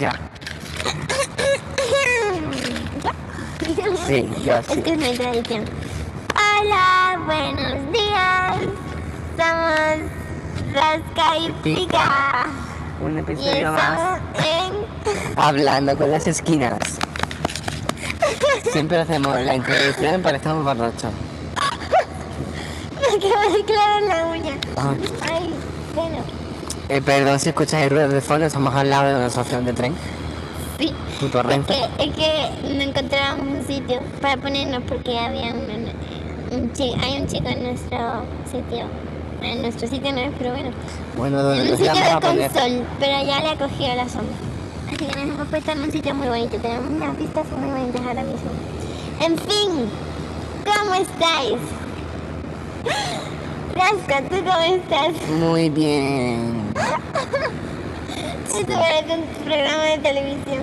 Ya. Sí, yo sí. Es que es mi tradición. Hola, buenos días. Somos Rasca y Pica. Un Y episodio más. en... Hablando con las esquinas. Siempre hacemos la introducción, pero estamos borrachos. Me acabo de clavar la uña. Ay. Ay, bueno. Eh, perdón si escucháis ruidos de fondo, estamos al lado de una estación de tren. Sí. Puto Es que, es que no encontrábamos un sitio para ponernos porque había un, un chi- hay un chico en nuestro sitio. En nuestro sitio no es, pero bueno. Bueno, donde En un sitio de con poner. sol, pero ya le ha cogido la sombra. Así que nos hemos puesto en un sitio muy bonito. Tenemos unas vistas muy bonitas ahora mismo. En fin, ¿cómo estáis? Rasca, ¿tú cómo estás? Muy bien. Esto parece un programa de televisión.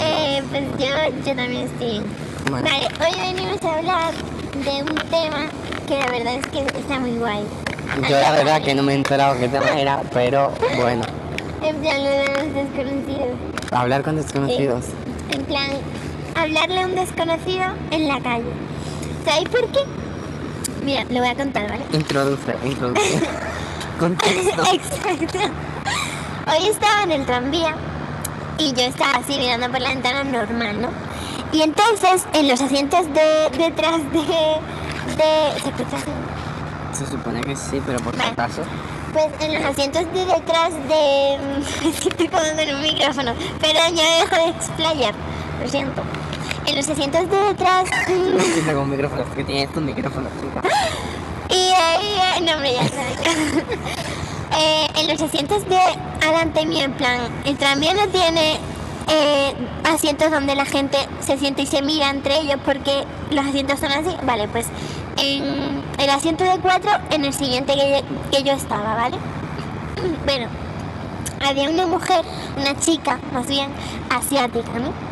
Eh, pues yo, yo también estoy. Bueno. Vale, hoy venimos a hablar de un tema que la verdad es que está muy guay. Yo la verdad que no me he enterado qué tema era, pero bueno. En plan, lo de los desconocidos. Hablar con desconocidos. En plan, hablarle a un desconocido en la calle. ¿Sabéis por qué? Mira, lo voy a contar, ¿vale? Introduce, introduce. Contexto. Exacto. Hoy estaba en el tranvía y yo estaba así mirando por la ventana normal, ¿no? Y entonces en los asientos de detrás de... de ¿Se escucha? Se supone que sí, pero por Vale. acaso. Pues en los asientos de detrás de... Estoy poniendo en un micrófono, pero me dejo de explayar, lo siento. En los asientos de detrás... No entiendo con micrófono, porque tienes tu micrófono, chica. Y ahí, no, hombre, ya sabes. Eh, en los asientos de adelante mío, en plan, el tranvía no tiene eh, asientos donde la gente se siente y se mira entre ellos porque los asientos son así. Vale, pues en el asiento de cuatro, en el siguiente que, que yo estaba, ¿vale? Bueno, había una mujer, una chica, más bien, asiática, ¿no?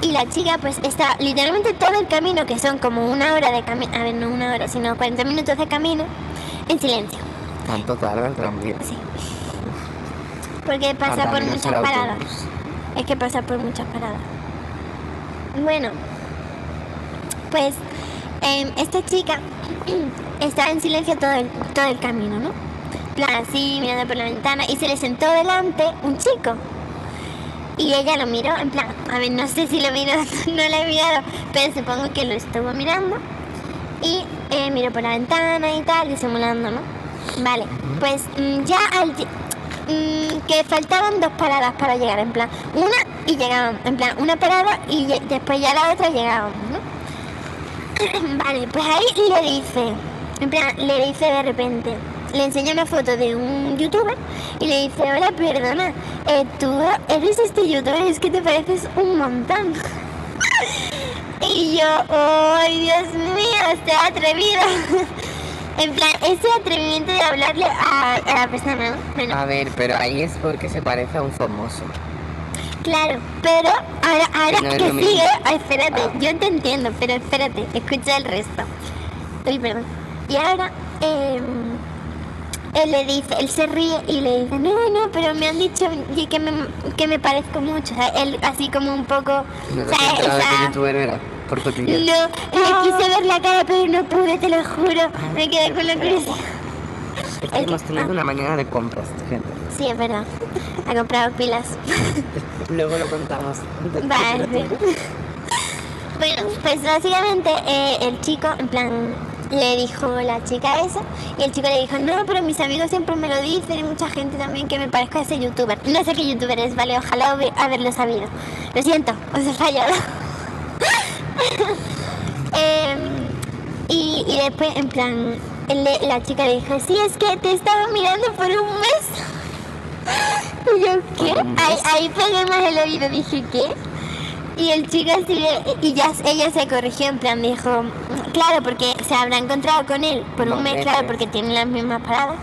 Y la chica pues está literalmente todo el camino, que son como una hora de camino, a ver, no una hora, sino 40 minutos de camino, en silencio. Tanto tarda el tranvía. Sí. Porque pasa por muchas paradas. autobús. Es que pasa por muchas paradas. Bueno, pues em, esta chica estaba en silencio todo el, todo el camino, ¿no? En plan así, mirando por la ventana, y se le sentó delante un chico. Y ella lo miró, en plan, a ver, no sé si lo miró, no lo he mirado, pero supongo que lo estuvo mirando. Y eh, miró por la ventana y tal, disimulando, ¿no? Vale, pues mm, ya al mm, que faltaban dos paradas para llegar, en plan, una y llegaban, en plan, una parada y después ya la otra llegábamos, ¿no? vale, pues ahí le dice, en plan, le dice de repente, le enseña una foto de un youtuber y le dice, hola, perdona, eh, tú eres este youtuber, es que te pareces un montón. Y yo, ¡ay, Dios mío, estoy atrevida! en plan, ese atrevimiento de hablarle a, a la persona, ¿no? Bueno, A ver, pero ahí es porque se parece a un famoso. claro, pero ahora, ahora No que sigue, ay, espérate, yo te entiendo, pero espérate, escucha el resto. Uy, perdón. Y ahora, eh, él le dice, él se ríe y le dice, no, no, pero me han dicho y que me, que me parezco mucho. O sea, él así como un poco... No o sea, esa- era. Por tu. No, le quise ver la cara, pero no pude, te lo juro. Me quedé con la curiosidad. Es que hemos tenido una mañana de compras, gente. Sí, es verdad. Ha comprado pilas. Luego lo contamos. Vale. Bueno, pues básicamente eh, el chico, en plan, le dijo la chica eso, y el chico le dijo, no, pero mis amigos siempre me lo dicen, y mucha gente también que me parezco a ese youtuber. No sé qué youtuber es, vale, ojalá haberlo sabido. Lo siento, os he fallado. Em, y, y después, en plan, la chica le dijo, sí, es que te estaba mirando por un mes. Y yo, ¿qué? ¿Por un Ahí, ahí pegué más el oído, dije, ¿qué? Y el chico así, y ya ella se corrigió, en plan, dijo, claro, porque se habrá encontrado con él por un mes, Vale, claro, pues. porque tienen las mismas paradas.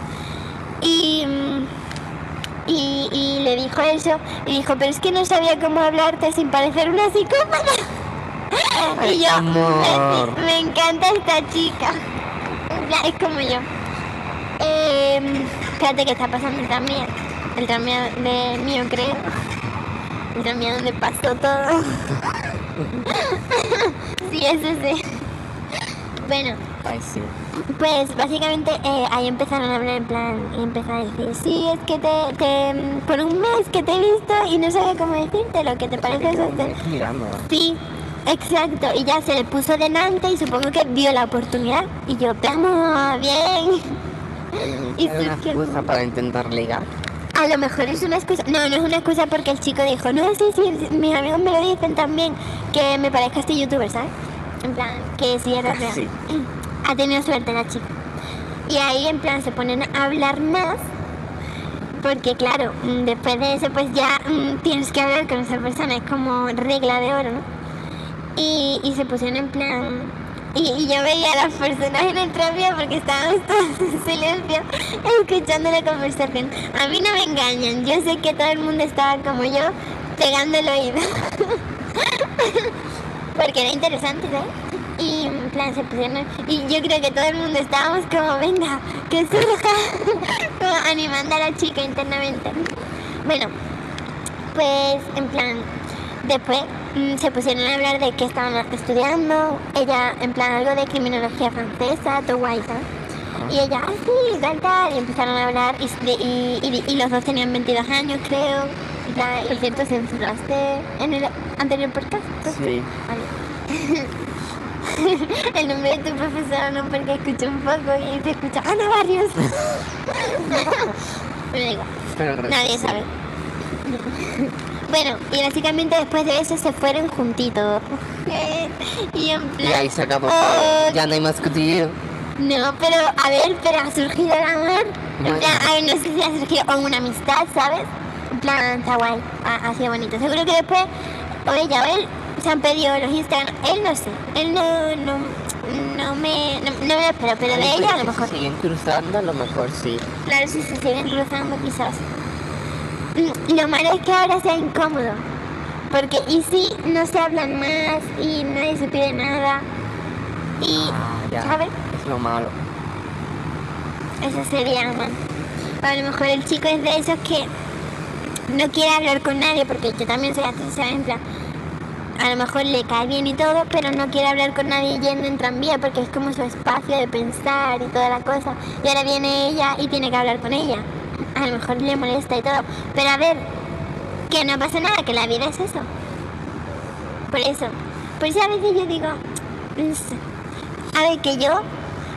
Y, mm, y, y le dijo eso, y dijo, pero es que no sabía cómo hablarte sin parecer una psicópata. Ay, y yo, amor. me, encanta esta chica. Es como yo. Eh, espérate que está pasando el tranvía. El tranvía de mío, creo. El tranvía donde pasó todo. sí, es ese. Bueno, Ay, sí. pues básicamente eh, ahí empezaron a hablar en plan y empezaron a decir, sí, es que te, te, por un mes que te he visto y no sabía cómo decirte lo que te parece eso. te- Mirando. Sí, exacto. Y ya se le puso delante y supongo que vio la oportunidad. Y yo, vamos, bien. Y una excusa para intentar ligar. A lo mejor es una excusa. No, no es una excusa porque el chico dijo, no, sí, sí, mis amigos me lo dicen también, que me parezca este youtuber, ¿sabes? En plan, que sí era real. Sí. Ha tenido suerte la chica. Y ahí en plan se ponen a hablar más. Porque claro, mm, después de eso pues ya mm, tienes que hablar con esa persona, es como regla de oro, ¿no? Y, y se pusieron en plan... Y, yo veía a las personas en el tranvía porque estábamos todos en silencio escuchando la conversación. A mí no me engañan, yo sé que todo el mundo estaba como yo pegando el oído. porque era interesante, ¿sabes? Y en plan se pusieron... Y yo creo que todo el mundo estábamos como, venga, que surja, como animando a la chica internamente. Bueno, pues en plan, después se pusieron a hablar de qué estaban estudiando, ella en plan algo de criminología francesa, todo guay. Y ella, ah, sí, tal, tal, y empezaron a hablar, y, de- y, y- y los dos tenían 22 años, creo. Y tal, por cierto, censuraste en el anterior podcast. Sí. Vale. El nombre de tu profesora no porque escuché un poco y te escucha Ana Barrios. Pero el nadie sabe. Bueno, y básicamente después de eso se fueron juntitos. y en sí. plan. Y ahí se acabó. Oh, Ya no hay más cotilleo. no, pero a ver, pero ha surgido el amor. En Bueno. plan, a ver, no sé si ha surgido o una amistad, ¿sabes? En plan, está guay, ha, ha sido bonito. Seguro que después, o ella o él, se han pedido los Instagram. Él no sé, él no, no, no me, no, no me lo espero, pero de Ay, ella a pues, lo mejor. Si siguen cruzando, a lo mejor sí. Claro, si se siguen cruzando quizás. Lo malo es que ahora sea incómodo. Porque y si no se hablan más y nadie se pide nada. Y, Ah, ya. ¿sabes? Es lo malo. Eso sería mal. O a lo mejor el chico es de esos que no quiere hablar con nadie, porque yo también soy así, ¿sabes? En plan, a lo mejor le cae bien y todo, pero no quiere hablar con nadie yendo en tranvía porque es como su espacio de pensar y toda la cosa. Y ahora viene ella y tiene que hablar con ella. A lo mejor le molesta y todo. Pero a ver, que no pasa nada, que la vida es eso. Por eso. Por eso a veces yo digo, sé. A ver, que yo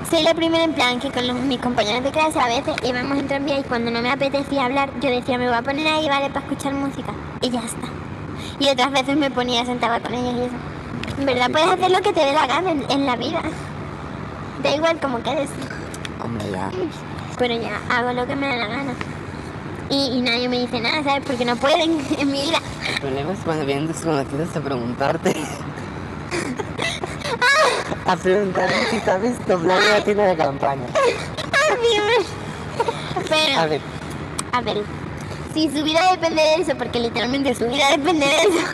soy la primera en plan que con los- mis compañeros de clase a veces íbamos en tranvía y cuando no me apetecía hablar, yo decía, me voy a poner ahí, vale, para escuchar música. Y ya está. Y otras veces me ponía sentada con ellos y eso. En verdad puedes hacer lo que te dé la gana en, en la vida. Da igual como quedes. Hombre, ya. Pero ya hago lo que me da la gana. Y, y nadie me dice nada, ¿sabes? Porque no pueden en mi vida. El problema es cuando vienen desconocidos a preguntarte. a preguntarte si sabes doblar la tienda de campaña. Pero, A ver, a ver, si su vida depende de eso, porque literalmente su vida depende de eso.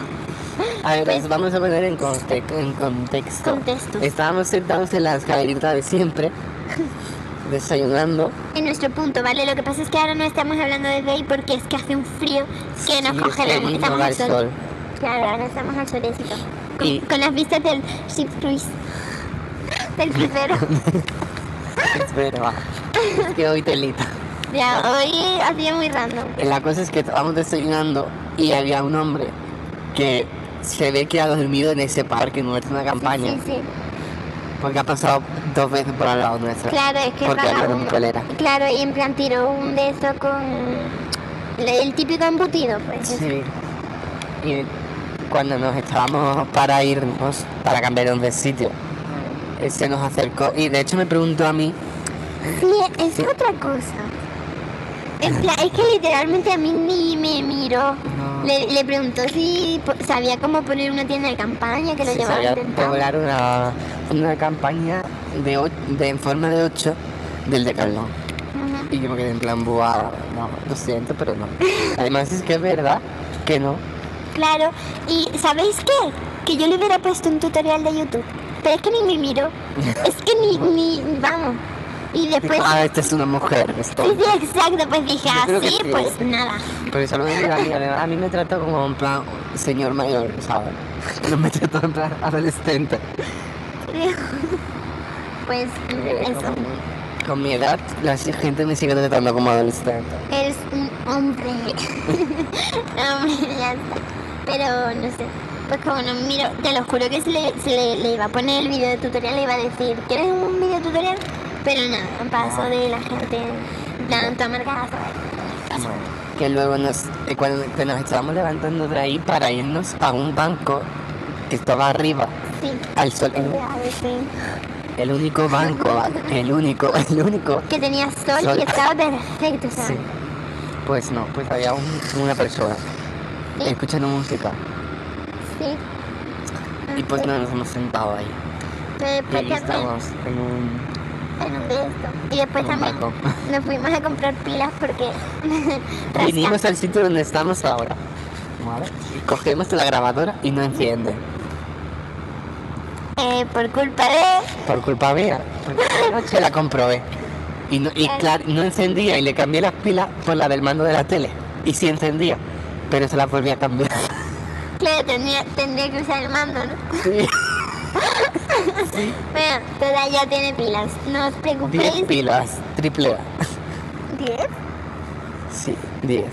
a ver, Pues- os vamos a poner en, conte- en contexto. Contexto. Estábamos sentados en la escalerita de siempre, desayunando. En nuestro punto, ¿vale? Lo que pasa es que ahora no estamos hablando desde ahí porque es que hace un frío que nos y congelamos. Estamos al sol. sol. Claro, ahora estamos al solecito. Con, Y- con las vistas del ship cruise. Del crucero. Es que hoy telita. ya, hoy ha sido muy random. La cosa es que estábamos desayunando y había un hombre que se ve que ha dormido en ese parque, no es una campaña, Sí, sí. Porque ha pasado dos veces por al lado nuestro. Claro, es que mi colera. Claro, y en plan tiró un de eso con el típico embutido, pues. Sí. Y cuando nos estábamos para irnos, para cambiar de sitio, él se nos acercó y de hecho me preguntó a mí, Sí, es otra cosa. En plan, es que literalmente a mí ni me miró. No. Le, le preguntó si sabía cómo poner una tienda de campaña que lo si llevaba sabía intentando. poblar una, una campaña de, o- de en forma de 8 del Decathlon. Ujú. Y yo me quedé en plan, buah, no, lo siento, pero no. Además es que es verdad que no. Claro, y ¿sabéis qué? Que yo le hubiera puesto un tutorial de YouTube, pero es que ni me miró. es que ni, ni, vamos. Y después... Ah, esta es una mujer, esto. Sí, sí, exacto, pues dije, así, sí. pues nada. Pero eso lo a mí, además, a mí me trató como en plan, señor mayor, ¿sabes? Nos mete todo en plan adolescente. Pues eso. Con mi edad, la gente me sigue tratando como adolescente. Eres un hombre. hombre, ya está. Pero no sé. Pues como no miro, te lo juro que si le, si le, le iba a poner el video tutorial, le iba a decir, ¿quieres un video tutorial? Pero no, paso de la gente tanto amargada. Que luego nos, eh, cuando nos estábamos levantando de ahí para irnos a un banco que estaba arriba, Sí. al sol. Sí. El único banco, el único, el único. Que tenía sol, Sol. y estaba perfecto, ¿sabes? Sí. Pues no, pues había un- una persona Sí. escuchando música Sí. y pues no nos hemos sentado ahí. Pero Y después ahí estamos en un, Y después un también nos fuimos a comprar pilas porque. Vinimos al sitio donde estamos ahora. ¿Vale? Cogemos la grabadora y no enciende. Eh, por culpa de Por culpa mía. Porque la comprobé. Y, no, y claro, no encendía y le cambié las pilas por la del mando de la tele. Y sí encendía. Pero se la volví a cambiar. Claro, tendría, tendría que usar el mando, ¿no? Sí. Bueno, toda ya tiene pilas. No os 10 preocupéis. pilas. Triple A. ¿Diez? Sí, 10.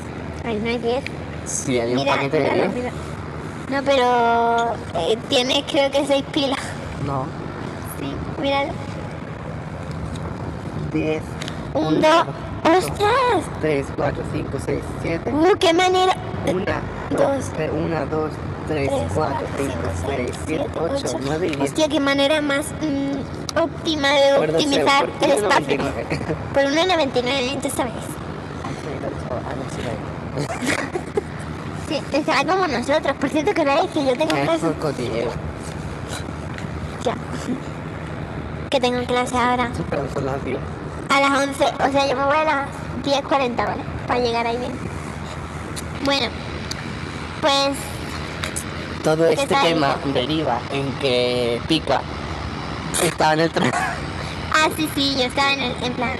Ay, no hay diez. Sí, hay un paquete de mira, 10. mira. No, pero eh, tiene creo que seis pilas. No. Sí, míralo. 10. Un, dos. ¡Ostras! 3, 4, 5, 6, 7. ¡Uh, qué manera! 1, Dos. 2, 1, 2, 3, Tres, 4, 5, 6, 7, 8, 9 y 10. Hostia, qué manera más mm, óptima de Por 12 optimizar el espacio. 1,99. Por 1,99, tú sabes. Sí, estará como nosotros. Por cierto, que veis que yo tengo Es clase. por cotilleo. Ya. Que tengo clase ahora Pero son las 10. a las 11. O sea, yo me voy a las 10.40, ¿vale? Para llegar ahí bien. Bueno, pues Todo este tema deriva en que Pica estaba en el tren. Ah, sí, sí, yo estaba en, el, en plan,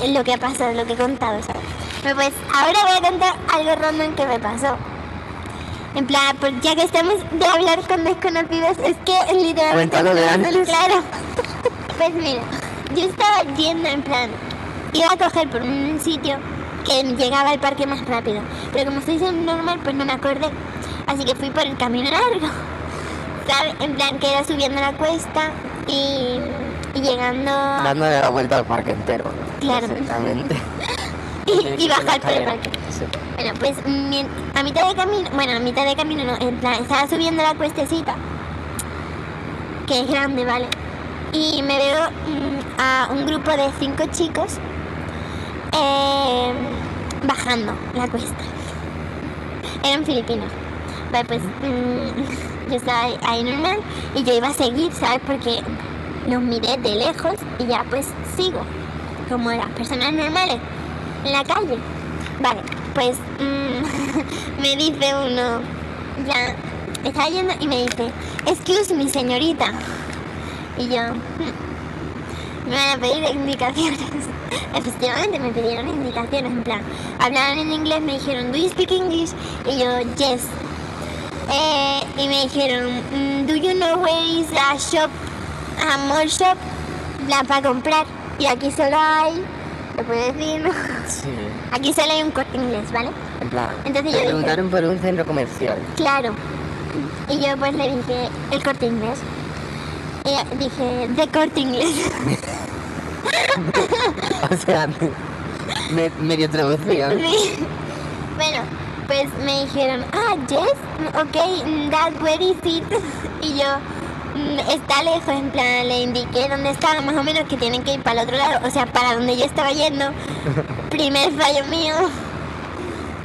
en lo que ha pasado, lo que he contado, ¿sabes? Pero pues ahora voy a contar algo random que me pasó. En plan, pues ya que estamos de hablar con desconocidos, es que literalmente... Cuéntalo de antes. Claro. Pues mira, yo estaba yendo en plan, iba a coger por un sitio que llegaba al parque más rápido. Pero como estoy siendo normal, pues no me acordé. Así que fui por el camino largo. ¿Sabes? En plan, que era subiendo la cuesta y, y llegando... Dándole la vuelta al parque entero. Claro. Exactamente. y, y bajar por el parque. Sí. Bueno, pues a mitad de camino, bueno, a mitad de camino no, en plan, estaba subiendo la cuestecita, que es grande, ¿vale? Y me veo mm, a un grupo de cinco chicos eh, bajando la cuesta. Eran filipinos. Pues mm, yo estaba ahí, ahí normal y yo iba a seguir, ¿sabes? Porque los miré de lejos y ya pues sigo, como las personas normales, en la calle. Vale, pues mm, me dice uno, ya, estaba yendo y me dice, excuse me señorita. Y yo, "Hmm, me van a pedir indicaciones. Efectivamente me pidieron indicaciones, en plan, hablaban en inglés, me dijeron, ¿do you speak English? Y yo, yes. Eh, y me dijeron, "Mm, ¿do you know where is a shop, a mall shop? La para comprar. Y aquí solo hay, ¿lo puedo decir? no? Sí. Aquí solo hay un corte inglés, ¿vale? En plan, Entonces me yo dije- preguntaron por un centro comercial. Claro. Y yo pues le dije, el corte inglés. Y dije, de corte inglés. O sea, me- medio traducción. Sí. Pues me dijeron, ah, yes, ok, mm, that where is it? Y yo, "Mm, está lejos, en plan, le indiqué dónde estaba, más o menos que tienen que ir para el otro lado, o sea, para donde yo estaba yendo. Primer fallo mío.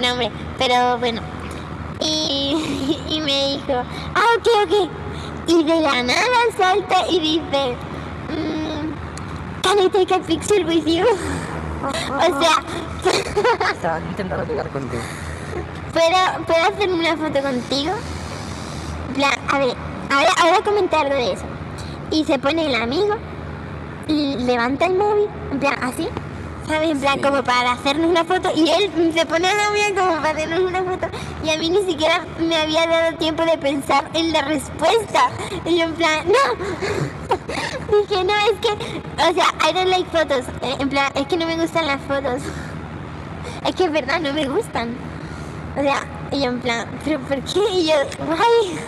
No, hombre, pero bueno. Y, y me dijo, ah, ok, ok. Y de la nada salta y dice, mm, can I take a picture with you? o sea, Estaba intentando pegar contigo. ¿Puedo, ¿Puedo hacerme una foto contigo? En plan, a ver, ahora, ahora comenté algo de eso. Y se pone el amigo, y levanta el móvil, en plan, así, ¿sabes? En plan, Sí. como para hacernos una foto y él se pone la mía como para hacernos una foto y a mí ni siquiera me había dado tiempo de pensar en la respuesta. Y yo en plan, no. Dije, no, es que, o sea, I don't like fotos. Eh, En plan, es que no me gustan las fotos. Es que es verdad, no me gustan. O sea, y yo en plan, ¿pero por qué? Y yo, guay.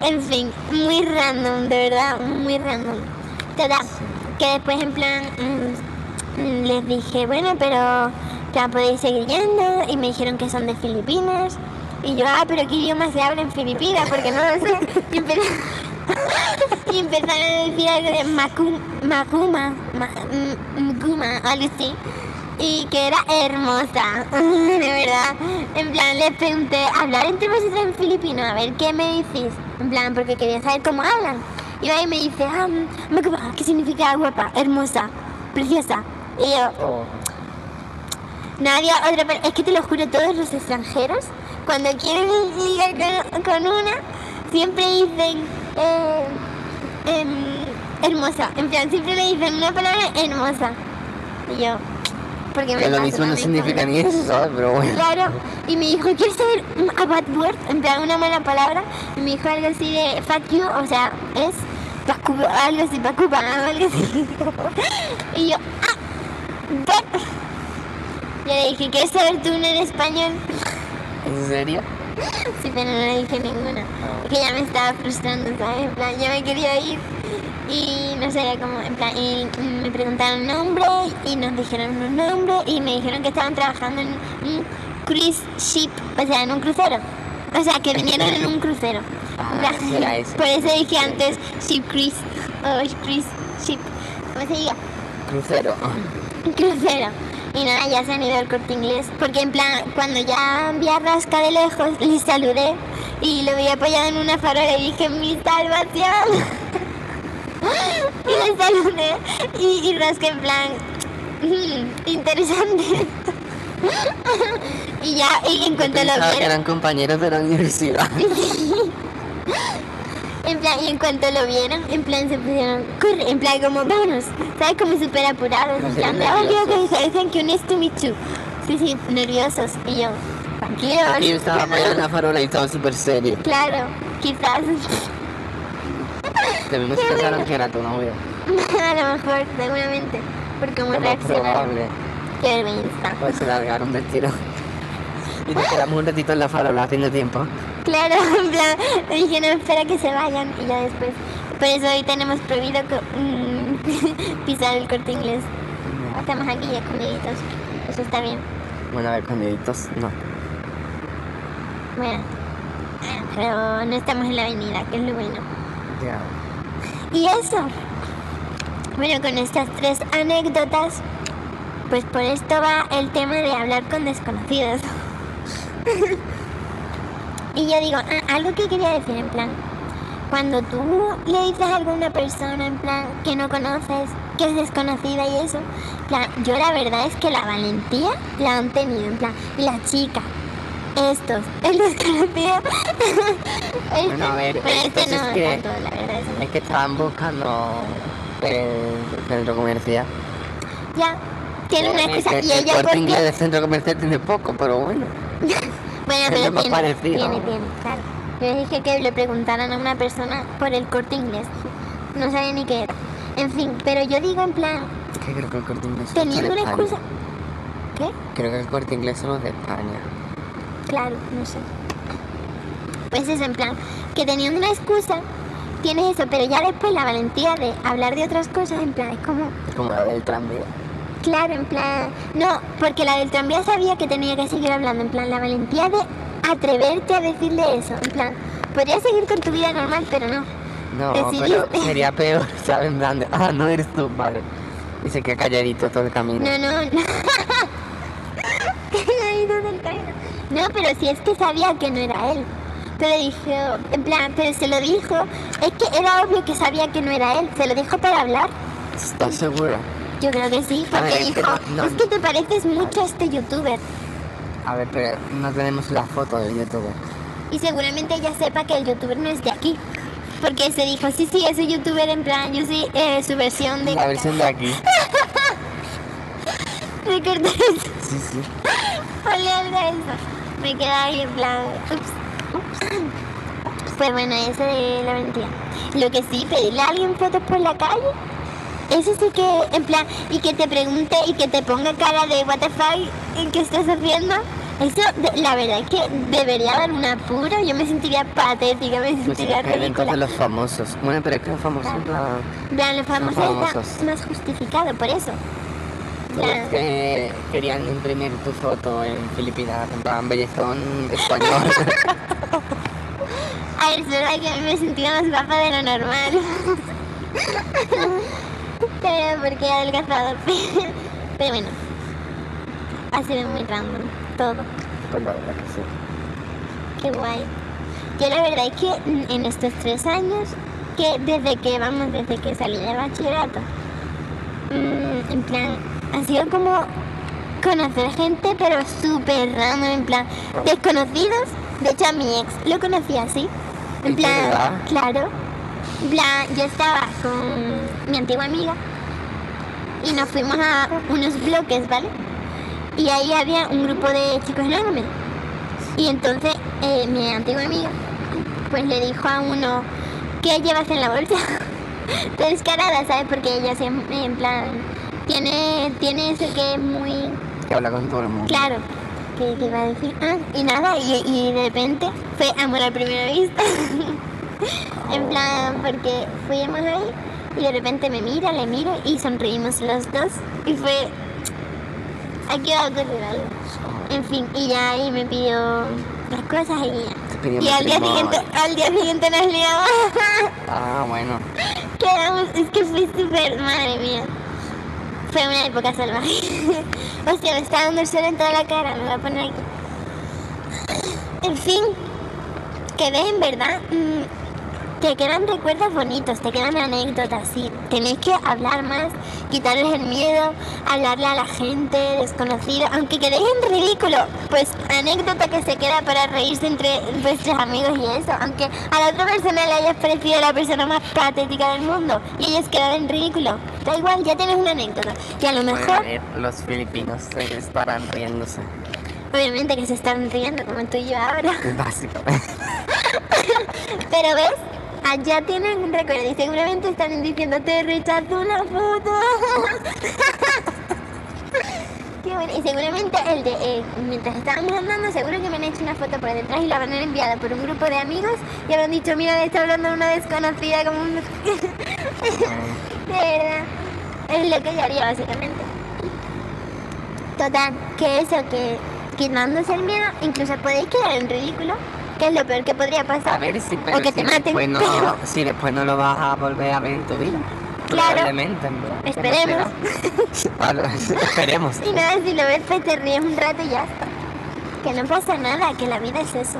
En fin, muy random, de verdad, muy random. Total, que después en plan mm, les dije, bueno, pero ya podéis seguir yendo y me dijeron que son de Filipinas. Y yo, ah, pero ¿qué idioma se habla en Filipinas? Porque no lo sé. Y, empe- y empezaron a decir algo de Macum, Macuma, Ma- M- Mguma, algo así. Y que era hermosa, de verdad. En plan, les pregunté, ¿hablar entre vosotros en filipino? A ver, ¿qué me decís? En plan, porque quería saber cómo hablan. Y ahí me dice, ah, ¿qué significa guapa, hermosa, preciosa? Y yo, había otra per- Es que te lo juro, todos los extranjeros, cuando quieren ligar con, con una, siempre dicen eh, em, hermosa. En plan, siempre le dicen una palabra hermosa. Y yo, porque me que lo mismo no significa ni eso, ¿sabes? Pero bueno. Claro, y me dijo, ¿quieres saber a bad word? En plan, una mala palabra. Y me dijo algo así de fuck you, o sea, es pacuba, algo así, pacuba, algo así. y yo, ah. Yo le dije, ¿quieres saber tú en español? ¿En serio? Sí, pero no le dije ninguna. Que ya me estaba frustrando, ¿sabes? En plan, yo me quería ir. Y no sé, era como, en plan, y me preguntaron nombre y nos dijeron un nombre y me dijeron que estaban trabajando en un cruise ship, o sea, en un crucero. O sea, que vinieron en un crucero. Ah, será. Por eso dije antes ship cruise o cruise ship, ¿cómo se diga? Crucero. Un crucero. Y nada, ya se han ido al corte inglés. Porque en plan, cuando ya vi a Rasca de lejos, le saludé y lo vi apoyado en una farola y dije, mi salvación. y le saludé y, y Rasca en plan, "Mm, interesante. y ya, y en cuanto lo vieron, eran compañeros de la universidad. en plan, y en cuanto lo vieron, en plan se pusieron, corre, en plan como, vámonos, ¿sabes? Como súper apurados, en Como plan, to meet you. Sí, sí, nerviosos. Y yo, tranquilos. Y yo estaba apoyado en la farola y estaba súper serio. Claro, quizás, De mí se pensaron que era tu novio. a lo mejor, seguramente, por cómo Lo más reaccionaron. Qué vergüenza. Pues se largaron del tiro. Y nos quedamos un ratito en la farola haciendo tiempo. Claro, en plan, me dije, no, espera que se vayan. Y ya después, por eso hoy tenemos prohibido mm, pisar el corte inglés. Estamos aquí escondiditos. Eso está bien. Bueno, a ver, con deditos, no. Bueno, pero no estamos en la avenida, que es lo bueno. Ya. Y eso. Bueno, con estas tres anécdotas, pues por esto va el tema de hablar con desconocidos. y yo digo, ah, algo que quería decir en plan, cuando tú le dices a una persona en plan que no conoces, que es desconocida y eso, plan, yo la verdad es que la valentía la han tenido, en plan, y la chica, estos, el desconocido. Bueno, a ver, este no es que- tanto, la verdad. no. Es que estaban buscando el centro comercial. Ya, tiene una excusa. que Y el ella, corte ¿por inglés qué? del centro comercial tiene poco, pero bueno. Pero tiene, parecido. tiene, tiene, claro. Yo les dije que le preguntaran a una persona por el corte inglés. No sabía ni qué era. En fin, pero yo digo en plan, que creo que el corte inglés teniendo una excusa. ¿Qué? Creo que el corte inglés solo es de España. Claro, no sé. Pues eso, en plan, que teniendo una excusa, tienes eso, pero ya después la valentía de hablar de otras cosas, en plan, es como, Es como la del tranvía. Claro, en plan. No, porque la del tranvía sabía que tenía que seguir hablando. En plan, la valentía de atreverte a decirle eso. En plan, podrías seguir con tu vida normal, pero no. No, Decidiste. pero sería peor, ¿sabes? En plan de, ah, no eres tú, vale. Dice que calladito todo el camino. No, no, no. Calladito del camino. No, pero si es que sabía que no era él. Pero dijo, en plan, pero se lo dijo. Es que era obvio que sabía que no era él. Se lo dijo para hablar. ¿Estás segura? Yo creo que sí, porque ver, dijo, no- es que te pareces mucho a este youtuber. A ver, pero no tenemos la foto del youtuber. Y seguramente ella sepa que el youtuber no es de aquí. Porque se dijo, sí, sí, ese youtuber en plan, yo sí, eh, su versión de... La versión de aquí. Recuerdo eso. Sí, sí. Ponle algo a eso. Me quedaba ahí en plan. Ups. Pues bueno, eso de la mentira. Lo que sí, pedirle a alguien fotos por la calle. Eso sí que, en plan, y que te pregunte y que te ponga cara de what the fuck, ¿qué estás haciendo? Eso, de- la verdad es que debería dar un apuro. Yo me sentiría patética, me Pues sentiría entonces ridícula. los famosos. Bueno, pero es que los famosos, en plan, En plan, los famosos famosos. está más justificado por eso. En los plan, que querían imprimir tu foto en Filipinas, en plan, bellezón español. A ver, es verdad que me sentía más guapa de lo normal. Pero porque he adelgazado. Pero bueno, ha sido muy random todo. Pues la verdad que sí. Qué guay. Yo la verdad es que en estos tres años, que desde que, vamos, desde que salí de bachillerato, mm, en plan, ha sido como conocer gente, pero súper random, en plan, desconocidos. De hecho, a mi ex lo conocí así. En ¿De plan, claro. Plan, yo estaba con mi antigua amiga y nos fuimos a unos bloques, ¿vale? Y ahí había un grupo de chicos enormes. Y entonces eh, mi antigua amiga pues le dijo a uno, ¿qué llevas en la bolsa? Descarada, ¿sabes? Porque ella siempre, en plan, tiene, tiene eso que es muy Que habla con todo el mundo. claro. Que, que iba a decir, ah, y nada, y, y de repente fue amor a primera vista. en plan, porque fuimos ahí y de repente me mira, le miro y sonreímos los dos. Y fue, aquí va a ocurrir algo. En fin, y ya ahí me pidió las cosas y ya. Y al día, siguiente, al día siguiente nos liamos. Ah, bueno. Quedamos, es que fue súper, madre mía. Fue una época salvaje. Hostia, me está dando el sol en toda la cara, me voy a poner aquí. En fin, que ven, ¿verdad? Mm, te quedan recuerdos bonitos, te quedan anécdotas, sí. Tenéis que hablar más, quitarles el miedo, hablarle a la gente desconocida, aunque quedéis en ridículo, pues anécdota que se queda para reírse entre vuestros amigos y eso, aunque a la otra persona le hayas parecido la persona más patética del mundo y ellos quedan en ridículo. Da igual, ya tienes una anécdota. Y a lo Bueno, mejor, a ver, los filipinos se estarán riéndose. obviamente que se están riendo como tú y yo ahora. Básicamente. Pero ves, allá tienen un recuerdo y seguramente están diciendo te rechazo una foto. Qué bueno. Y seguramente el de eh, mientras estábamos andando, seguro que me han hecho una foto por detrás y la van a enviada por un grupo de amigos y habrán dicho, mira, le está hablando una desconocida como un... de. Es lo que yo haría básicamente. Total, que eso, que quitándose el miedo, incluso podéis quedar en ridículo, que es lo peor que podría pasar. A ver pero o que si te maten. Después no, pero- si después no lo vas a volver a ver en tu vida. Claro. Esperemos. Esperemos. Y nada, si lo ves, pues te ríes un rato y ya está. Que no pasa nada, que la vida es eso.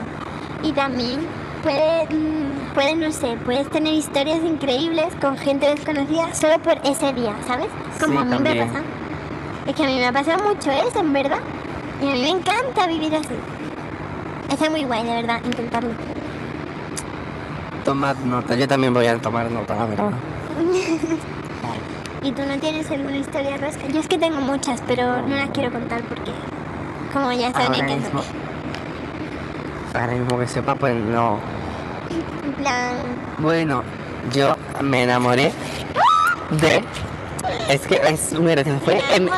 Y también puedes, mm, puedes, no sé, puedes tener historias increíbles con gente desconocida solo por ese día, ¿sabes? Como Sí, a mí me también. pasa. Es que a mí me ha pasado mucho eso, en verdad. Y a mí me encanta vivir así. Está muy guay, de verdad, intentarlo. Tomad nota, yo también voy a tomar nota, la verdad. ¿Y tú no tienes alguna historia rosca? Yo es que tengo muchas, pero no las quiero contar porque, como ya saben, Ahora que mismo, ahora mismo que sepa, pues no. en plan, Bueno, yo me enamoré de. Es que es gracioso. Fue en,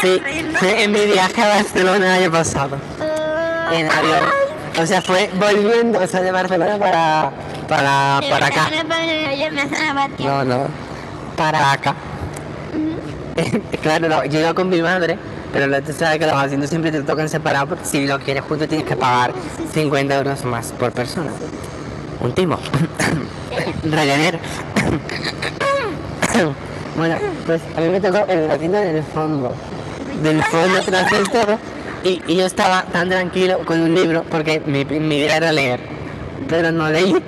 sí, fue en mi viaje a Barcelona el año pasado. uh, En avión. O sea, fue volviendo o sea, de Barcelona para, para, para acá. No, no. Para acá. claro, no, yo iba con mi madre, pero lo- tú sabes que los asientos siempre te tocan separados porque si lo quieres junto tienes que pagar 50 euros más por persona. Un timo. Ryanair. bueno, pues a mí me tocó el asiento del fondo. Del fondo tras del todo. Y, y yo estaba tan tranquilo con un libro porque mi, mi idea era leer. Pero no leí.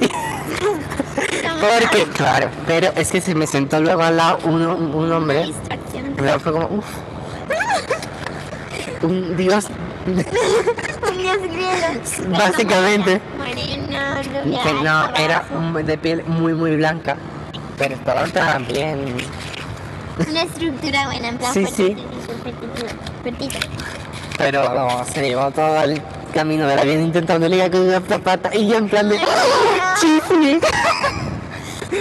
Porque, claro, pero es que se me sentó luego al lado uno, un hombre. Luego fue como, uff. Un dios. Un dios griego. Básicamente. Que no, era un- de piel muy, muy blanca. Pero estaba también. Una estructura buena, en plan Sí, sí. Pero no, se llevó todo el camino de la vida intentando ligar con una zapata y yo en plan de chifle.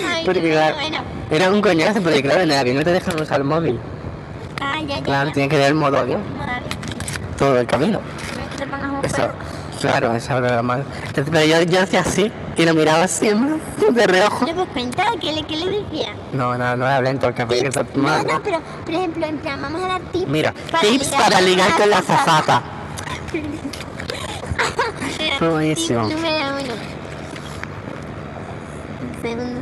Ay, Porque claro, era un coñazo, porque claro, en el avión no te dejan usar el móvil. Ya, ya. Claro, tiene que ver el modo avión todo el camino. Eso, claro, eso era mal. Entonces, pero yo, yo hacía así y lo miraba siempre de reojo. ¿Le puedes contar qué le, qué le decía? No, no, no hablé en todo el café que No, no, pero, por ejemplo, en plan, vamos a dar tips. Mira, tips para ligar con la azafata. Fue buenísimo. Número uno. Segundo.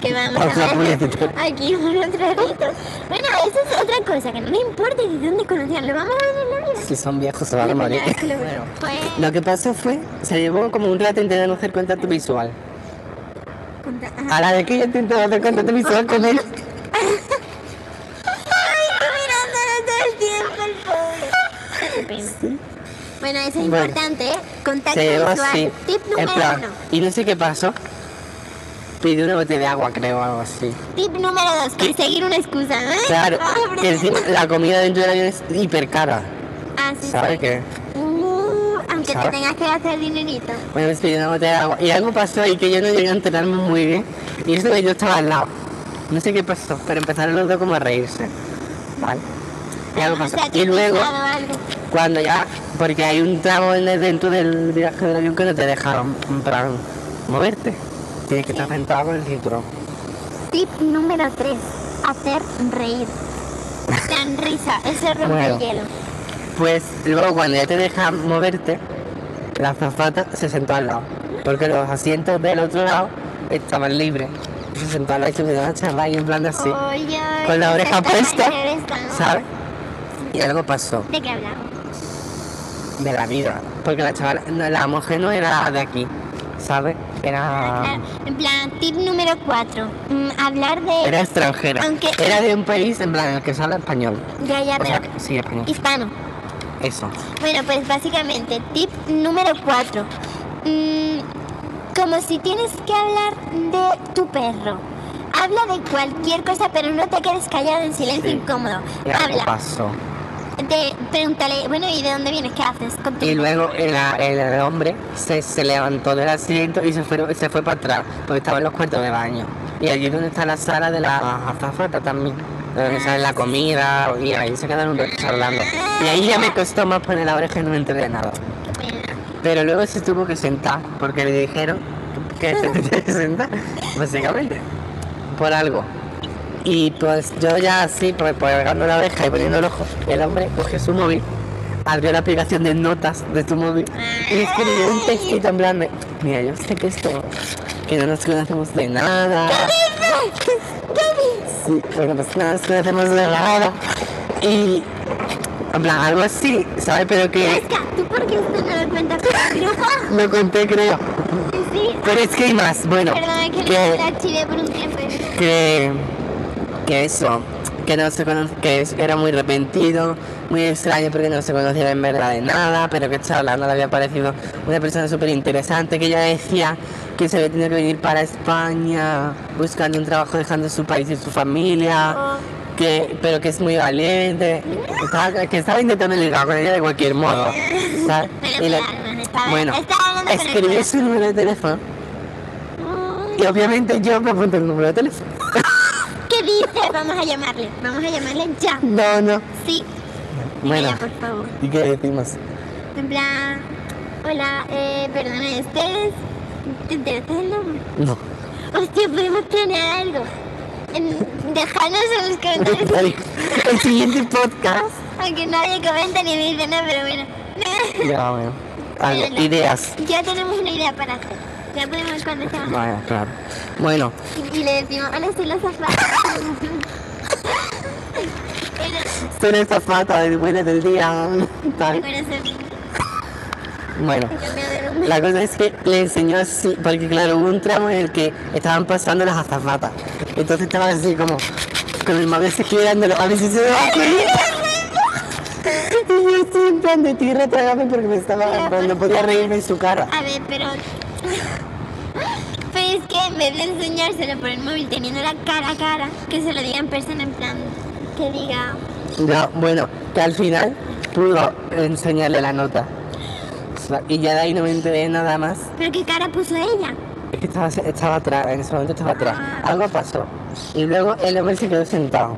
Que vamos a publicitaria. aquí rito. Bueno, eso es otra cosa, que no me importa de dónde conocían. Lo vamos a ver en la vida. Si son viejos se van a morir. Bueno, pues, Lo que pasó fue, se llevó como un rato intentando hacer contacto visual. ajá. A la de que yo intentaba hacer contacto visual con él. El el pobre. Bueno, eso es Bueno, importante, ¿eh? Contacto visual. así. Tip En número plan, uno. y no sé qué pasó. Pidió una botella de agua, creo, o algo así. Tip número dos, conseguir una excusa. ¿eh? Claro, Ah, que encima la comida dentro del avión es hiper cara. Ah, sí, ¿Sabes sí. qué? Uh, aunque ¿Sabes? te tengas que hacer dinerito. Bueno, pidió una botella de agua. Y algo pasó ahí que yo no llegué a enterarme muy bien. Y eso que yo estaba al lado. No sé qué pasó, pero empezaron los dos como a reírse. Vale. Y algo O pasó. sea, Y luego, cuando ya, porque hay un tramo en el- dentro del viaje del avión que no te dejaron plan, moverte. Tienes que estar sentado con el cinturón. Tip número 3. Hacer reír. Dan risa. Eso rompe Bueno. el hielo. Pues luego cuando ya te dejan moverte, la azafata se sentó al lado. Porque los asientos del otro lado estaban libres. Se sentó al lado y se me a charlar y en plan de así. Con la oreja puesta. ¿sabes? Y algo pasó ¿De qué hablamos? de la vida. Porque la chavala, la mujer no era de aquí, ¿sabes? Era, En plan, tip número 4. hablar de. era extranjera. Aunque- Era de un país en plan en el que se habla español. Ya, ya, O sea, pero. sí, español. Hispano. Eso. Bueno, pues básicamente, tip número 4. como si tienes que hablar de tu perro. Habla de cualquier cosa, pero no te quedes callado en silencio Sí. incómodo. Y algo Habla. pasó. De, pregúntale, bueno, ¿y de dónde vienes? ¿Qué haces? Con tu- Y luego el, el hombre se, se levantó del asiento y se fue, se fue para atrás, porque estaba en los cuartos de baño. Y allí es donde está la sala de la azafata también, de donde sale la comida, y ahí se quedaron un rato charlando. Y ahí ya me costó más poner la oreja nada. Qué pena. Pero luego se tuvo que sentar, porque le dijeron que se tenía que sentar, básicamente, por algo. Y pues yo ya así, pues pegando la oreja y poniendo el ojo, el hombre cogió su móvil, abrió la aplicación de notas de tu móvil y escribió un textito en plan de, mira, yo sé que esto, que no nos conocemos de nada. Sí, bueno, pues no nos conocemos de nada. Y, en plan, algo así, ¿sabes? Pero que ¿tú por qué esto no lo cuentas me conté, creo. Sí. Pero es que hay más, bueno, Perdona que, que, la archivé por un tiempo. que, que eso, que no se que era muy repentino, muy extraño porque no se conocía en verdad de nada, pero que estaba hablando le había parecido una persona súper interesante, que ella decía que se había tenido que venir para España buscando un trabajo dejando su país y su familia, que, pero que es muy valiente, que estaba intentando ligar con ella de cualquier modo, ¿sabes? Y le- bueno, corazón. su número de teléfono y obviamente yo me apunté el número de teléfono. Vamos a llamarle. Vamos a llamarle ya. No, no. Sí. Bueno, por favor. ¿y qué decimos? En plan, hola, eh, perdona, este es... ¿Te interesa el nombre? No. Hostia, podemos planear algo. Dejarnos en los comentarios. El siguiente podcast. Aunque nadie comenta ni dice nada, pero bueno. Ya, bueno. Algo, Bueno. ideas. Ya tenemos una idea para hacer. Ya podemos estamos. Vaya, claro. Bueno, Y, y le decimos, hola, soy la zafata. son esta falta de buenas del día. Tal. Bueno, la cosa es que le enseñó así, porque claro, hubo un tramo en el que estaban pasando las azafatas. Entonces estaba así como con el móvil así girándolo, a ver si se va a ocurrir. Y yo estoy en plan de tierra, trágame porque me estaba, no podía reírme en su cara. A ver, pero. Pero es que en vez de enseñárselo por el móvil teniendo la cara a cara, que se lo diga en persona en plan, que diga, No, bueno, que al final pudo enseñarle la nota. Y ya de ahí no me enteré nada más. pero qué cara puso ella. Es que estaba, estaba atrás, en ese momento estaba atrás. Algo pasó. Y luego el hombre se quedó sentado.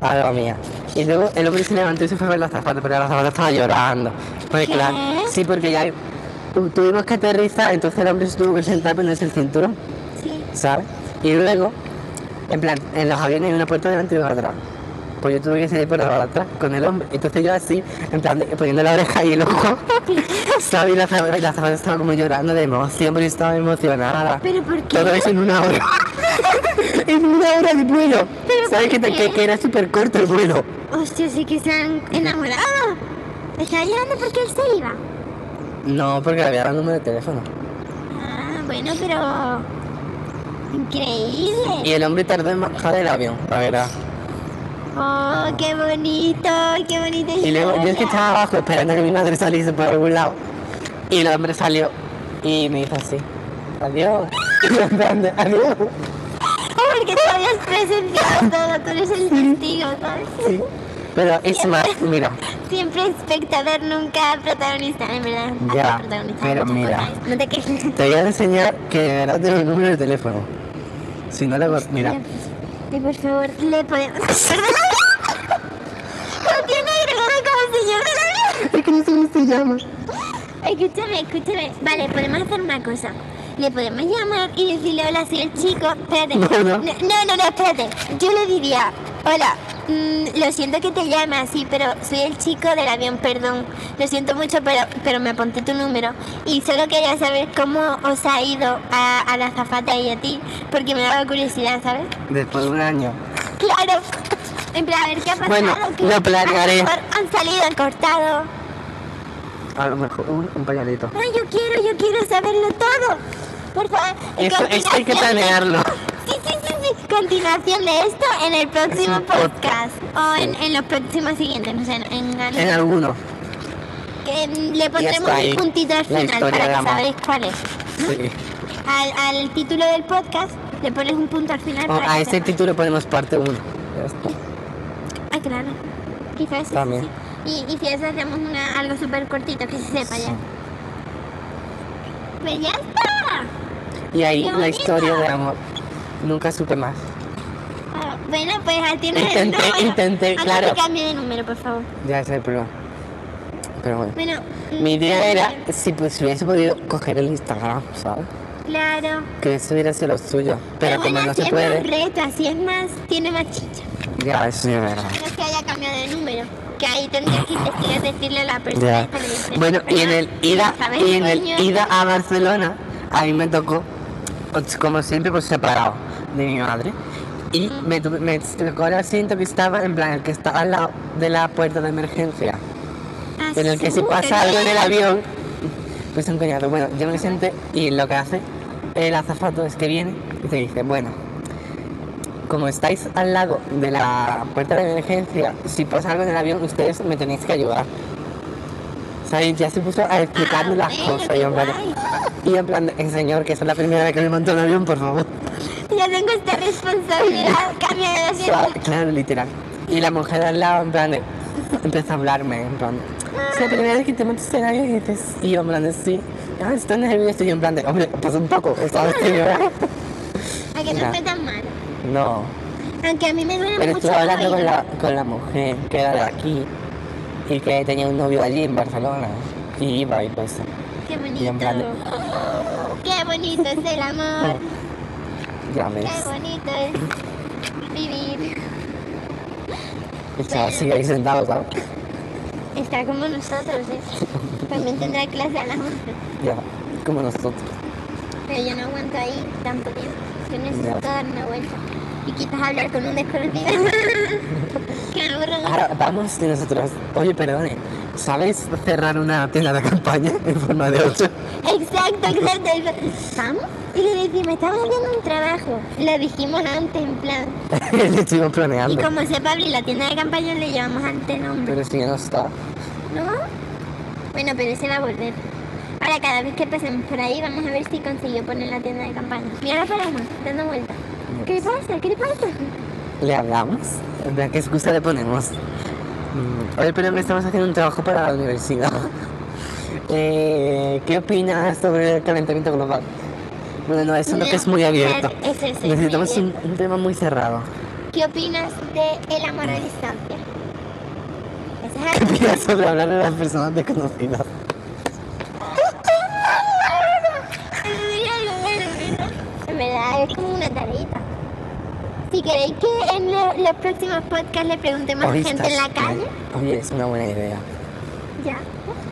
Algo mía. Y luego el hombre se levantó y se fue a ver la zapata, pero la zapata estaba llorando. Pues claro, sí, porque ya tuvimos que aterrizar, entonces el hombre se tuvo que sentar ponerse el cinturón, Sí. ¿sabes? Y luego, en plan, en los aviones hay una puerta delante y otra atrás. Pues yo tuve que salir por la atrás con el hombre. Entonces yo así, en plan, poniendo la oreja y el ojo, ¿sabes? Y la y la zapata estaba como llorando de emoción, porque estaba emocionada. ¿Pero por qué? Todo eso en una hora. en una hora de vuelo. ¿Pero ¿Sabes que, era súper corto el vuelo? Hostia, sí que se han enamorado. ¿Estaba llorando porque él se iba? No, porque había el número de teléfono. Ah, bueno, pero... Increíble. Y el hombre tardó en bajar del avión, la verdad. Oh, qué bonito, qué bonita Y luego yo es que estaba abajo esperando que mi madre saliese por algún lado. Y el hombre salió y me hizo así. Adiós. Adiós. Oh, porque tú habías presenciado todo, tú eres el testigo, ¿sabes? Sí. Pero es más, mira, Siempre espectador, nunca protagonista, en verdad. Ya, protagonista, pero mira. No te quejes. te voy a enseñar que de verdad tengo el número de teléfono. Si no le hago, mira. Y por favor, le podemos... No tiene agregado como señor de la vida. Es que no sé cómo se llama. Escúchame, escúchame. Vale, podemos hacer una cosa. Le podemos llamar y decirle hola, soy el chico. Espérate. No, no. no, no, no, espérate. Yo le diría, hola, mm, lo siento que te llame así, pero soy el chico del avión, perdón. Lo siento mucho, pero, pero me apunté tu número. Y solo quería saber cómo os ha ido a, a la zafata y a ti, porque me daba curiosidad, ¿sabes? Después de un año. Claro. En plan, a ver qué ha pasado. Bueno, lo planearé. a lo mejor Han salido, han cortado. A lo mejor un, un pañalito. Ay, yo quiero, yo quiero saberlo todo. Por favor. y esto hay que planearlo. Sí, sí, sí, sí. Continuación de esto en el próximo podcast. O en, en los próximos siguientes, no sé, en, en- En alguno. que, mm, le pondremos está ahí, un puntito al la final historia para de que amor. sabéis cuál es. Sí. Al, al título del podcast le pones un punto al final. O para a que ese sepas. título ponemos parte 1. Ah, claro. Quizás sí, También. sí, sí. Y, y si eso hacemos una, algo súper cortito que se sepa ya. Pues ya está. Y ahí ¡Qué la historia de amor. Nunca supe más. Ah, Bueno, pues tienes el Intenté, intenté, claro. cambie de número, por favor. Ya es el problema. Pero bueno. Bueno. Mi idea mm, era si pues si hubiese podido coger el Instagram, ¿sabes? Claro. Que eso hubiera sido lo suyo. Pero como bueno, no se es más puede, reto, así es más, tiene más chicha. ya, eso es verdad. No es que haya cambiado de número. Que ahí tendrías que investigar decirle a la persona. Ya. Bueno, y en el ida, ¿sabes, y en el ida a Barcelona, a mí me tocó, como siempre, pues separado de mi madre. Y me, me tocó el asiento que estaba, en plan, el que estaba al lado de la puerta de emergencia. Ah, En el que si pasa algo en el avión, pues un coñazo. Bueno, yo me senté y lo que hace el azafato es que viene y te dice, bueno, como estáis al lado de la puerta de emergencia, si pasa algo en el avión, ustedes me tenéis que ayudar. ¿Sabes? Ya se puso a explicarme Ah, las bueno, cosas. Y en plan, y en plan, "Eh, señor, que es la primera vez que me monto un avión, por favor. Ya tengo esta responsabilidad. Cambia de asiento. claro, literal. Y la mujer al lado, en plan, de, empieza a hablarme, en plan, es la primera vez que te montas en avión y dices, y yo en plan, de, sí, ah, estoy nervioso, y yo en plan, de, hombre, pues un poco, ¿sabes? A que no fue tan mal. no, Aunque a mí me duele pero mucho. estuve hablando con la, con la mujer que era de aquí y que tenía un novio allí en Barcelona y iba y pues, Qué bonito. de, Qué bonito es el amor. ya Qué bonito es vivir. chaval sigue ahí sentado, ¿sabes? Está como nosotros, ¿eh? También tendrá clase a las 11. Ya, como nosotros. Pero yo no aguanto ahí tanto tiempo. Yo necesito Ya. dar una vuelta. Y quizás hablar con un desconocido. Ahora vamos de nosotros, oye, perdone, ¿sabes cerrar una tienda de campaña en forma de 8? Exacto, exacto. ¿Vamos? Y le decimos, estamos haciendo un trabajo. Lo dijimos antes, en plan. Le estuvimos Y planeando. como sepa abrir la tienda de campaña, le llevamos ante nombre. Pero si ya no está. ¿No? Bueno, pero ese va a volver. Ahora, cada vez que pasemos por ahí vamos a ver si consiguió poner la tienda de campaña. Mira la paloma, dando vuelta. ¿Qué le pasa? ¿Qué le pasa? ¿Le hablamos? Plan, ¿Qué excusa le ponemos? Mm, Oye, pero estamos haciendo un trabajo para la universidad. Eh, ¿Qué opinas sobre el calentamiento global? Bueno, no, eso no, que es muy abierto. Ese es el Necesitamos un, un tema muy cerrado. ¿Qué opinas de el amor a distancia? Es ¿Qué opinas sobre hablar de las personas desconocidas? Queréis que en lo- los próximos podcasts le preguntemos a gente en la calle, Oye, es una buena idea. ya.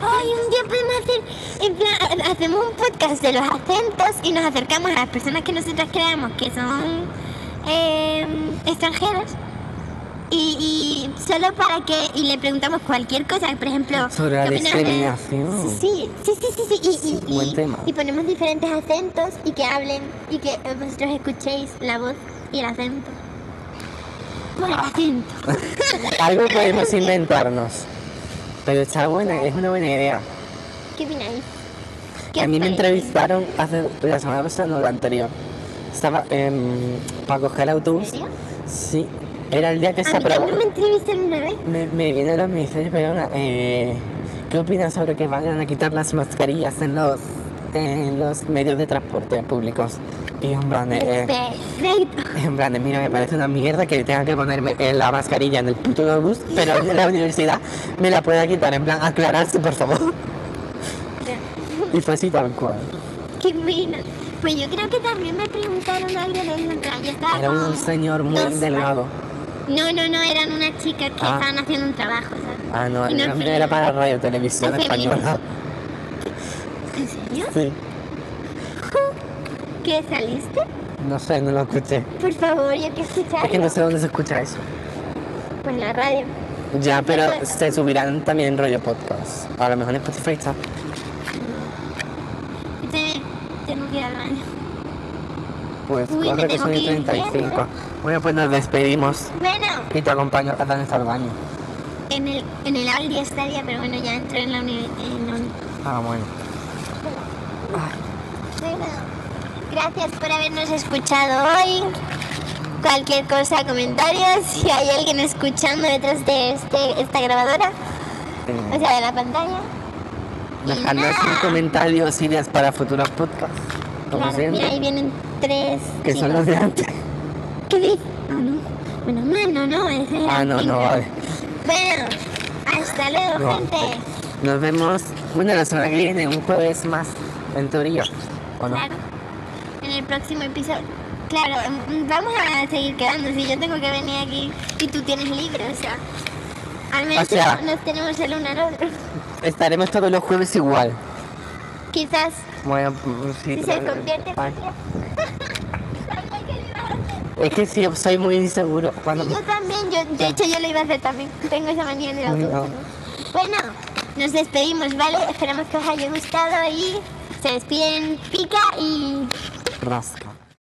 Ay, un día podemos hacer, en plan, hacemos un podcast de los acentos y nos acercamos a las personas que nosotros creemos que son eh, extranjeros y, y solo para que y le preguntamos cualquier cosa, por ejemplo, Sobre la ¿qué opinas de- discriminación. Sí, sí, sí, sí, sí, y, y- y- Buen tema. y ponemos diferentes acentos y que hablen y que vosotros escuchéis la voz y el acento. Por el acento. Algo podemos inventarnos. Pero está buena, es una buena idea. ¿Qué opináis? ¿Qué A mí me entrevistaron hace la semana pasada, no la anterior. Estaba para coger el ¿En autobús. serio? Sí, era el día que A se aprobó. me entrevistaron una vez. Me, me viene la ministra y perdona, eh, ¿qué opinas sobre que vayan a quitar las mascarillas en los, en los medios de transporte públicos? Y en plan, de, eh, en plan, de, mira, me parece una mierda que tenga que ponerme eh, la mascarilla en el puto autobús, pero en la universidad me la pueda quitar, en plan, aclararse, por favor. Y fue así tal cual. Qué. Pues yo creo que también me preguntaron algo de eso. Yo estaba Era un señor muy dos- delgado. No, no, no, eran unas chicas que Ah. estaban haciendo un trabajo, ¿sabes? Ah, no, Y no era, para Radio Televisión Española. ¿En serio? Sí. ¿Qué saliste? No sé, no lo escuché. Por favor, yo quiero escuchar. Es que no sé dónde se escucha eso. Pues en la radio. Ya, pero se subirán también en rollo podcast. A lo mejor en Spotify está. Te- Tengo que ir al baño. Pues Uy, corre que son que y ir 35. Bueno, pues nos despedimos Bueno, y te acompaño a dar hasta el baño. en el, en el Audi estaría, pero bueno, ya entro en la uni- en la uni- Ah, bueno. Bueno, gracias por habernos escuchado hoy. Cualquier cosa, comentarios, si hay alguien escuchando detrás de este, esta grabadora, o sea, de la pantalla. Dejadnos nada. un comentario, ideas para futuros podcasts. Como Claro, mira, ahí vienen tres. Que son los de antes. ¿Qué dices? Ah, no. Bueno, mal, no, no. era Ah, no, no, vale. Bueno, hasta luego, No. gente. Nos vemos, bueno, la semana que viene, un jueves más, en teoría. ¿O no? Claro. En el próximo episodio. Claro, vamos a seguir quedando. Si yo tengo que venir aquí y tú tienes libre, o sea. Al menos O sea- nos tenemos el uno al otro. Estaremos todos los jueves igual. Quizás Bueno, sí. si se convierte en. Es que sí, soy muy inseguro. Cuando... Yo también, yo, de hecho yo lo iba a hacer también. Tengo esa manía en el autobús. Bueno, nos despedimos, ¿vale? Esperamos que os haya gustado y se despiden Pica y Rasca.